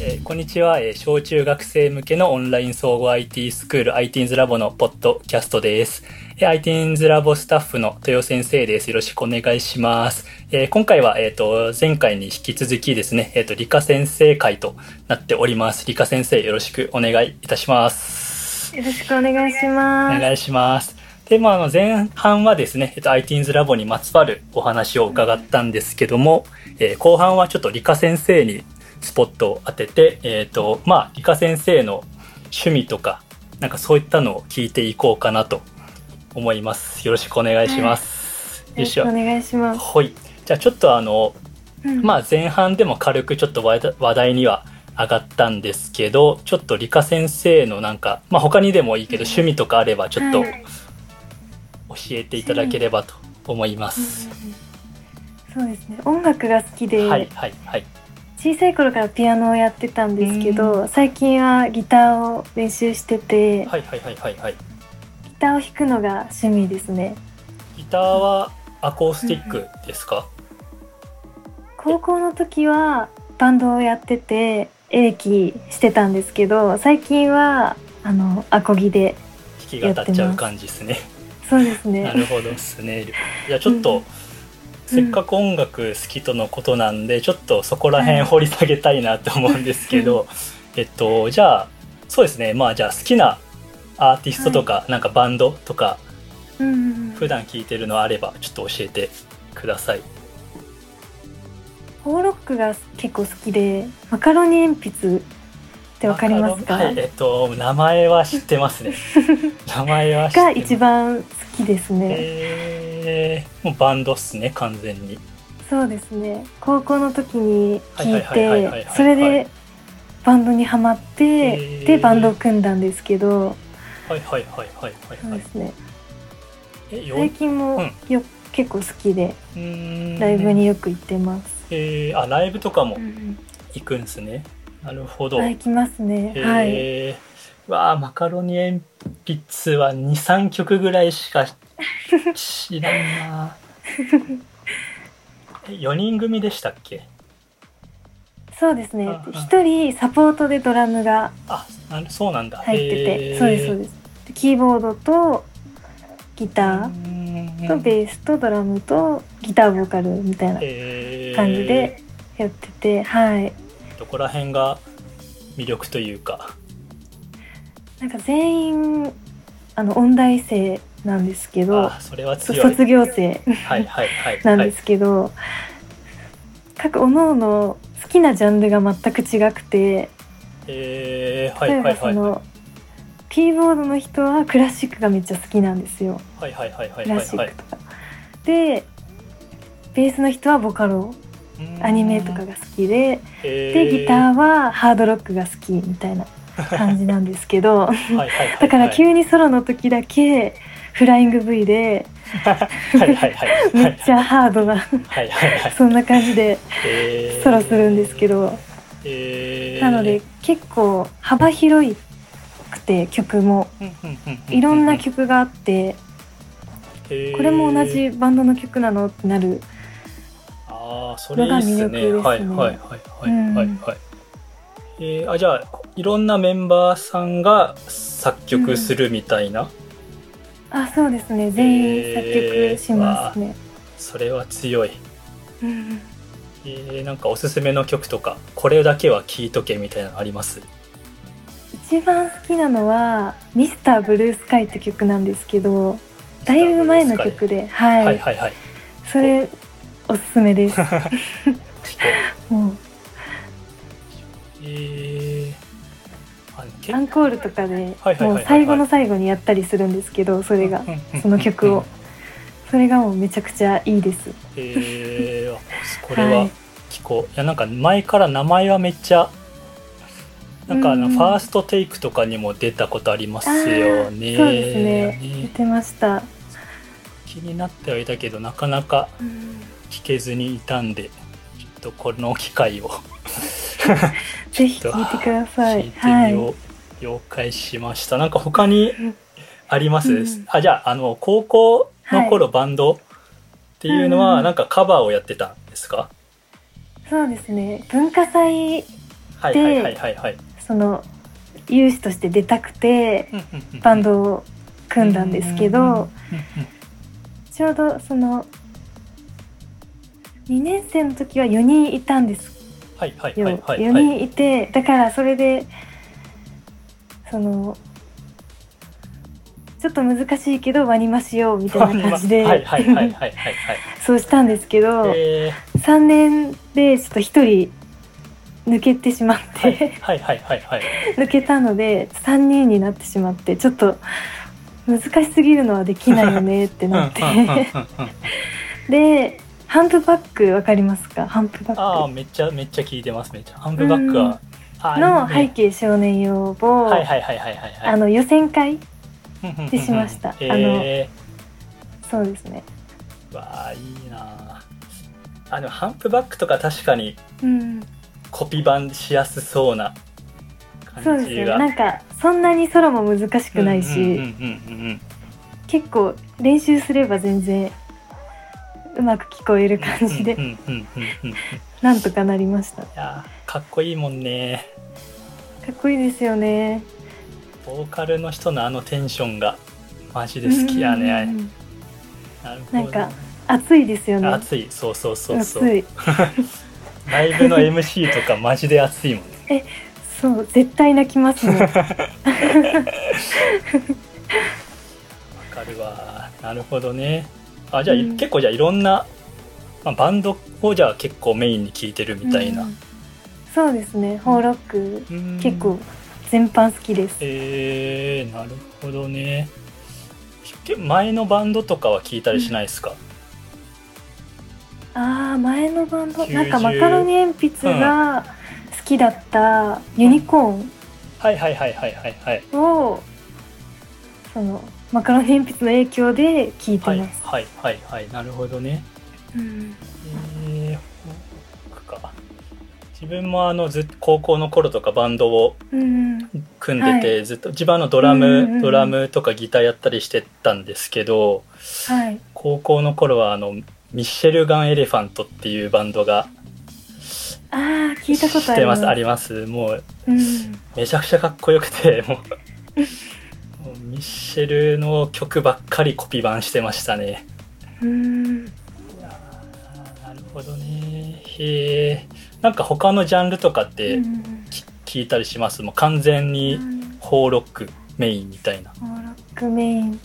えーこんにちは、えー小中学生向けのオンライン総合 IT スクール ITINS ラボのポッドキャストです。えー ITINS ラボスタッフの豊先生です。よろしくお願いします。えー今回は、えっ、と、前回に引き続きですね、えっ、と、理科先生会となっております。理科先生、よろしくお願いいたします。よろしくお願いします。お願いします。で、まあ、あの、前半はですね、えっと、ITINS ラボにまつわるお話を伺ったんですけども、えー後半はちょっと理科先生にスポットを当てて、えっ、と、まあ、理科先生の趣味とか、なんかそういったのを聞いていこうかなと思います。よろしくお願いします。よろしくお願いします。はい。じゃあちょっとあの、うんまあ前半でも軽くちょっと話題には上がったんですけど、ちょっと理科先生のなんか、まあ他にでもいいけど趣味とかあればちょっとはい教えていただければと思います。そうですね。音楽が好きで、はいはいはい。小さい頃からピアノをやってたんですけうど、最近はギターを練習してて、はいはいはいはいはい。ギターを弾くのが趣味ですね。ギターはアコースティックですか、高校の時はバンドをやってて、エレキしてたんですけど、最近はあのアコギで、弾き語っちゃう感じですね。そうですなね。るほどですね。いやちょっと、うんせっかく音楽好きとのことなんで、ちょっとそこら辺掘り下げたいなと思うんですけど、えっとじゃあそうですね。まあじゃあ好きなアーティストとか、なんかバンドとかうんうんうん。普段聴いてるのあればちょっと教えてください。ホーロックが結構好きで、マカロニ鉛筆ってわかりますか？はい、えっと名前は知ってますね。名前は知ってが一番好きですね。えー、もうバンドっすね完全に。そうですね。高校の時に聞いはいはいはいはいはいはいて、それでバンドにハマって、へーでバンドを組んだんですけど、はいはいはいはいはいはいそうで。すね。えよ最近もうんよ結構好きでライブによく行ってます。えー、あライブとかもうん行くんですね。なるほど。あ行きますね。はい。えー、わあマカロニ鉛筆は23曲ぐらいしか知らんな。え4人組でしたっけ？そうですね。ああ。一人サポートでドラムがあそうなんだ。入ってて、そうですそうです。でキーボードとギタうーとベースとドラムとギターボーカルみたいなえー。感じでやってて、はい。どこら辺が魅力というか？なんか全員あの音大生なんですけど卒業生。はいはいはい。なんですけど、各おのの好きなジャンルが全く違くて例えはいはいばその、キーボードの人はクラシックがめっちゃ好きなんですよ。はいはいはいはいクラはい。はいシックとか。でベースの人はボカロ。アニメとかが好きで。でギターはハードロックが好きみたいな感じなんですけど。だから急にソロの時だけフライング V で。はいはいはい。はいめっちゃハードな。はいはいはい。そんな感じでえー。ソロするんですけど。えー。なので結構幅広くて曲も。いろんな曲があってこれも同じバンドの曲なのってなる。のが魅力ですね。はいはいはいはいはいはい、えー、あじゃあいろんなメンバーさんが作曲するみたいな、あそうですね。全員作曲しますね、それは強い。うんえー、なんかおすすめの曲とかこれだけは聴いとけみたいなのあります？一番好きなのは「ミスターブルースカイって曲なんですけどだいぶ前の曲ではい、はいはいはい。それおすすめです。もう。えー、アンコールとかではいはいはいはいもう最後の最後にやったりするんですけどそれがその曲を。それがもうめちゃくちゃいいです。えー、あ これははい。聞こう、い、やなんか前から名前はめっちゃなんかあのうん。ファーストテイクとかにも出たことありますあよーねそうですね。言ってました、気になってはいたけどなかなか聞けずにいたんでちょっとこの機会を。ぜひ聞いてください。聞いてみよう、了解しました。なんか他にあります、うん。あじゃああの高校の頃バンドっていうのはうんなんかカバーをやってたんですか、そうですね。文化祭その有志として出たくてバンドを組んだんですけどちょうどその2年生の時は4人いたんですはいはいはいはい、4人いてだからそれでそのちょっと難しいけどワニマしようみたいな感じでそうしたんですけど、えー、3年でちょっと1人抜けてしまって抜けたので3人になってしまってちょっと難しすぎるのはできないよねってなって。でハンプバックわかりますか？ハンプバック。ああめっちゃめっちゃ聞いてますめっちゃ。ハンプバックは、の背景少年用をあの予選会でしました、あのそうですね。わあいいな。あのハンプバックとか確かにコピー版しやすそうな感じが、そうですね。なんかそんなにソロも難しくないし。結構練習すれば全然うまく聞こえる感じで。なんとかなりました。いやかっこいいもんね。かっこいいですよね。ボーカルの人のあのテンションがマジで好きやね、なんか熱いですよね。熱い。そうそうそうそう。ライブの MC とかマジで熱いもんね。えそう絶対泣きますね。わかるわ。なるほどね。あじゃあ、うん、結構じゃあいろんな、まあ、バンドをじゃあ結構メインに聴いてるみたいな、うん、そうですね。ホーロック、うん、結構全般好きです。えー、なるほどね。前のバンドとかは聞いたりしないですか、ああ前のバンドなんかマカロニ鉛筆が好きだったユニコーン、はいはいはいはいはいはい。をそのマカロニ鉛筆の影響で聞いてます。はいはいはい、はい、なるほどね。うん、えー、か。自分もあのず高校の頃とかバンドを組んでて、うんはい、ずっと自分のドラム、うんうんうん、ドラムとかギターやったりしてたんですけど、はい、高校の頃はあのミッシェルガン・エレファントっていうバンドがあ聞いたことあります。あります。もう、うん、めちゃくちゃかっこよくてもうミッシェルの曲ばっかりコピー版してましたね。うんなるほどね。へえ。んか他のジャンルとかって聞いたりします？もう完全にホーロックメインみたいな。ホーロックメイン。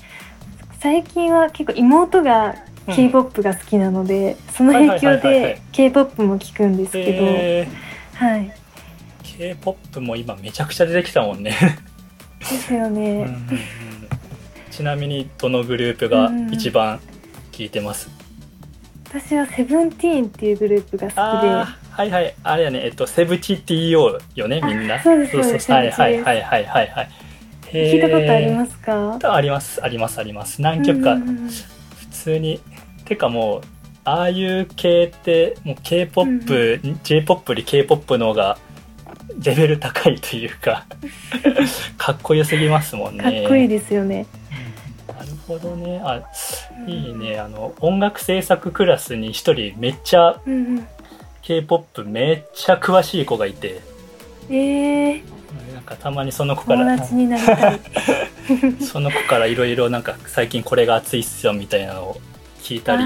最近は結構妹が k p o p が好きなので、うん、その影響で k p o p も聞くんですけど、はい。K p o p も今めちゃくちゃ出てきたもんね。ですよね、うんうんうん、ちなみにどのグループが一番聴いてます、うん、私はセブンティーンっていうグループが好きで。はいはい。あれやね。えっとセブチ TO よねみんな。そうですそうです。はいはいはいはいはいはい。聞いたことありますか？ありますありますあります。何曲か。普通にてかもうああいう系ってもう k p o p j p o p より k p o p の方がレベル高いというか。かっこよすぎますもんね。かっこいいですよね、ほどね。あいいね。あの音楽制作クラスに一人めっちゃ k p o p めっちゃ詳しい子がいて。えー、なんかたまにその子から その子からいろいろなんか最近これが熱いっすよみたいなのを聞いたり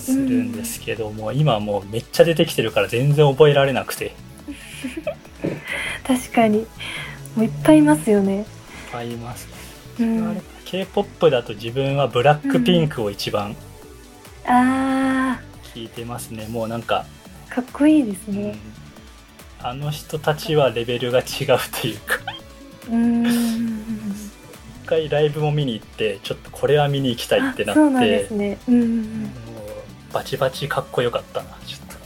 するんですけども、今もうめっちゃ出てきてるから全然覚えられなくて。確かに。もういっぱいいますよね。いっぱいいます、うん、k p o p だと自分はブラックピンクを一番、聞いてますね。もうなんかかっこいいですね、うん、あの人たちはレベルが違うというか。うん。一回ライブも見に行ってちょっとこれは見に行きたいってなってそうなん。ですね、うん、もうバチバチかっこよかったなちょっと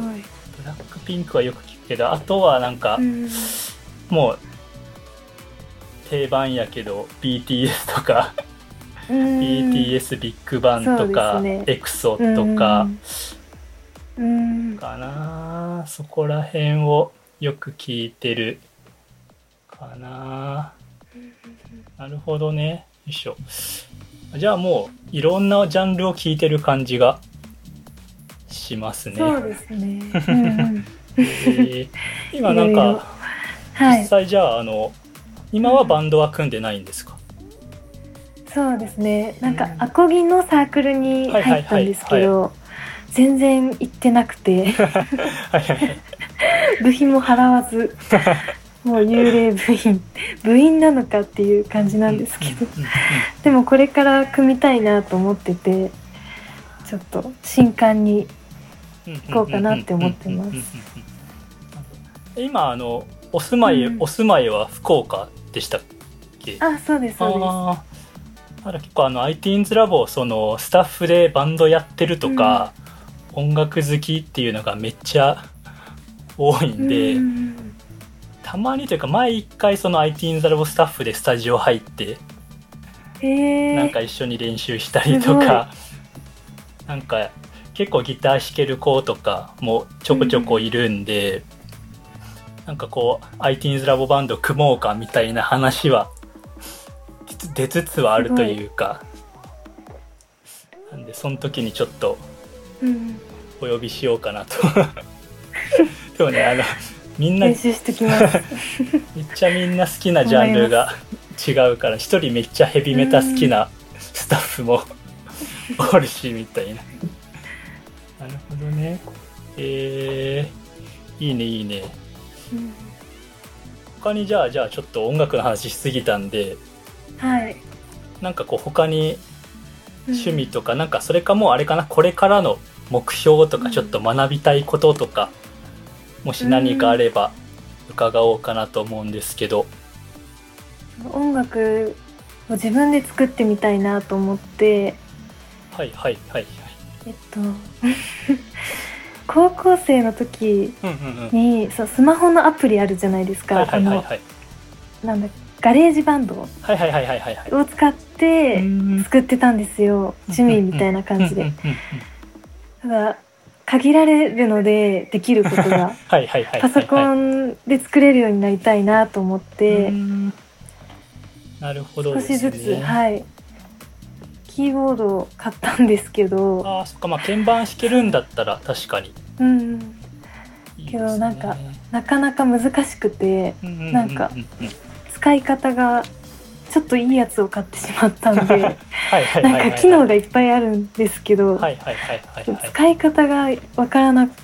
ごいブラックピンクはよく聞くけどあとはなん。か、うん、もう定番やけど BTS とか BTS ビッグバンとか、ね、エクソとかかな。そこら辺をよく聞いてるかな。なるほどね。よいしょ。じゃあもういろんなジャンルを聞いてる感じがししますね。そうですね。うんうん。えー、今なんか実際じゃああの今はバンドは組んでないんですか、そうですね。なんかアコギのサークルに入ったんですけど全然行ってなくて。部品も払わず もう幽霊部員部員なのかっていう感じなんですけど。でもこれから組みたいなと思っててちょっと新刊に行こうかなって思ってます。今あのお住まい、うん、お住まいは福岡でしたっけ？あそうですそうです。だ結構あの ITINS ラボそのスタッフでバンドやってるとか、うん、音楽好きっていうのがめっちゃ多いんで、うん、たまにというか前一回その ITINS ラボスタッフでスタジオ入って、なんか一緒に練習したりとかなんか結構ギター弾ける子とかもちょこちょこいるんで、うん、なんかこう ITINS ラボバンド組もうかみたいな話は 出つつはあるというかなんでその時にちょっとお呼びしようかなと、うん、でもねあのみんな めっちゃみんな好きなジャンルが違うから一人めっちゃヘビメタ好きなスタッフも おるしみたいな。なるほどね。えー、いいねいいね、うん、他にじゃあじゃあちょっと音楽の話しすぎたんではい。なんかこう他に趣味とか、うん、なんかそれかもうあれかなこれからの目標とかちょっと学びたいこととか、うん、もし何かあれば伺おうかなと思うんですけど、うん、音楽を自分で作ってみたいなと思って。はいはいはい。えっと 高校生の時に、うんうんうん、そうスマホのアプリあるじゃないですか、はいはいはいはい、なんだ GarageBand を使って作ってたんですよ。趣味みたいな感じで。ただ限られるのでできることが。パソコンで作れるようになりたいなと思って。なるほど、少しずつはい。キーボードを買ったんですけど。あそっか。まあ鍵盤弾けるんだったら確かにうんけどなんかなかなか難しくて、なんか使い方がちょっといいやつを買ってしまったんでなんか機能がいっぱいあるんですけど使い方が分からなく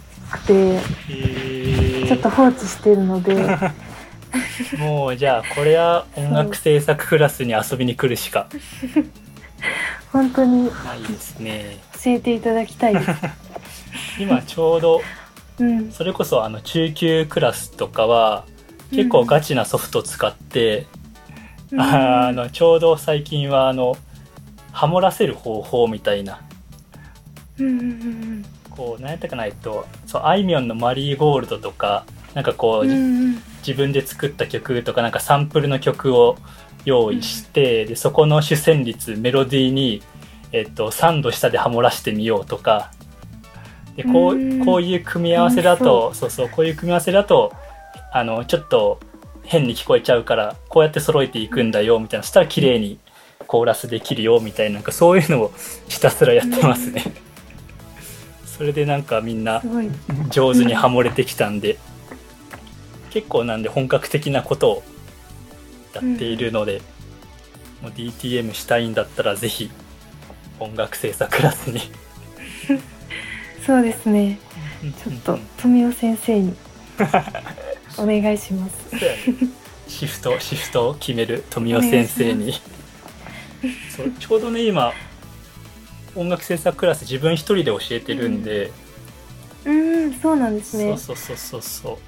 てちょっと放置してるので。もうじゃあこれは音楽制作クラスに遊びに来るしか。本当にないですね。教えていただきたいです 今ちょうど、うん、それこそあの中級クラスとかは結構ガチなソフト使って、うん、あのちょうど最近はあのハモらせる方法みたいな、うん、こう何やったかないとそうあいみょんの「マリーゴールド」とかなんかこう、うん、自分で作った曲とかなんかサンプルの曲を用意して、でそこの主旋律メロディーに、えっと、3度下でハモらしてみようとかでこうこういう組み合わせだとそう。そうこういう組み合わせだとあのちょっと変に聞こえちゃうからこうやって揃えていくんだよみたいなそしたら綺麗にコーラスできるよみたいななんかそういうのをひたすらやってますね。それでなんかみんな上手にハモれてきたんで、結構なんで本格的なことをやっているので、もう DTM したいんだったらぜひ音楽制作クラスにそうですね。ちょっと 富雄先生に。お願いします。シフトシフトを決める富雄先生に。そうちょうどね今音楽制作クラス自分一人で教えてるんで、うん、うんそうなんですね。そうそうそうそ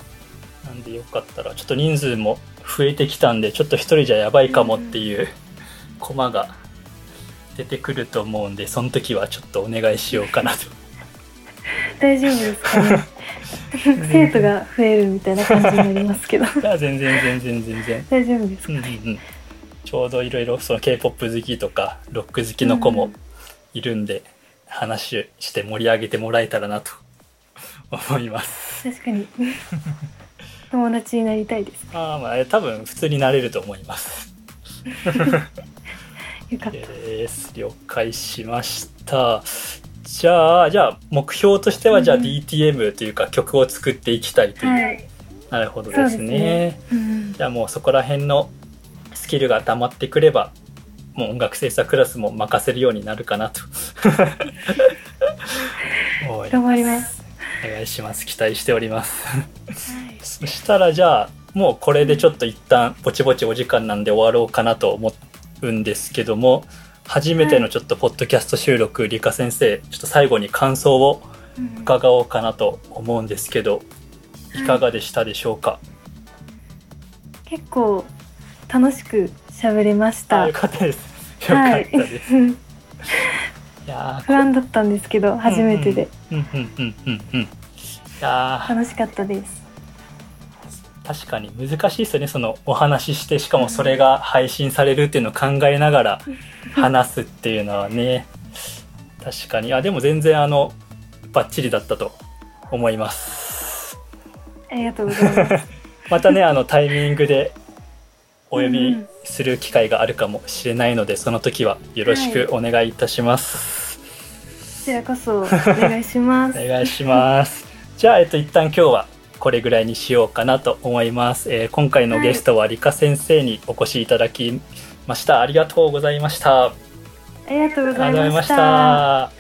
う。なんでよかったらちょっと人数も増えてきたんでちょっと一人じゃやばいかもっていうコマが出てくると思うんでその時はちょっとお願いしようかなと大丈夫ですかね。生徒が増えるみたいな感じになりますけど。全然全然全然。大丈夫ですか、うんうん、ちょうどいろいろその k p o p 好きとかロック好きの子もいるんで、うん、話して盛り上げてもらえたらなと。思います。確かに。友達になりたいですああまあ多分普通になれると思います。よかった。です了解しましたじゃあじゃあ目標としてはじゃあ DTM というか曲を作っていきたいという、はい、なるほどですね、ね。うん、じゃあもうそこら辺のスキルが溜まってくればもう音楽制作クラスも任せるようになるかなと。頑張ります。お願いします。期待しております。そしたらじゃあもうこれでちょっと一旦ぼちぼちお時間なんで終わろうかなと思うんですけども初めてのちょっとポッドキャスト収録、はい、理科先生ちょっと最後に感想を伺おうかなと思うんですけど、いかがでしたでしょうか、結構楽しく喋れました。よかったです。よかったです。はい、不安だったんですけど初めてで。楽しかったです。確かに難しいですよねそのお話ししてしかもそれが配信されるっていうのを考えながら話すっていうのはね。確かに。あでも全然あのバッチリだったと思います。ありがとうございます。またねあのタイミングでお呼びする機会があるかもしれないので、その時はよろしくお願いいたします。はい、こちらこそお願いします。お願いします。じゃあ、えっと、一旦今日はこれぐらいにしようかなと思います。えー、今回のゲストは理科先生にお越しいただきました。ありがとうございました。ありがとうございました。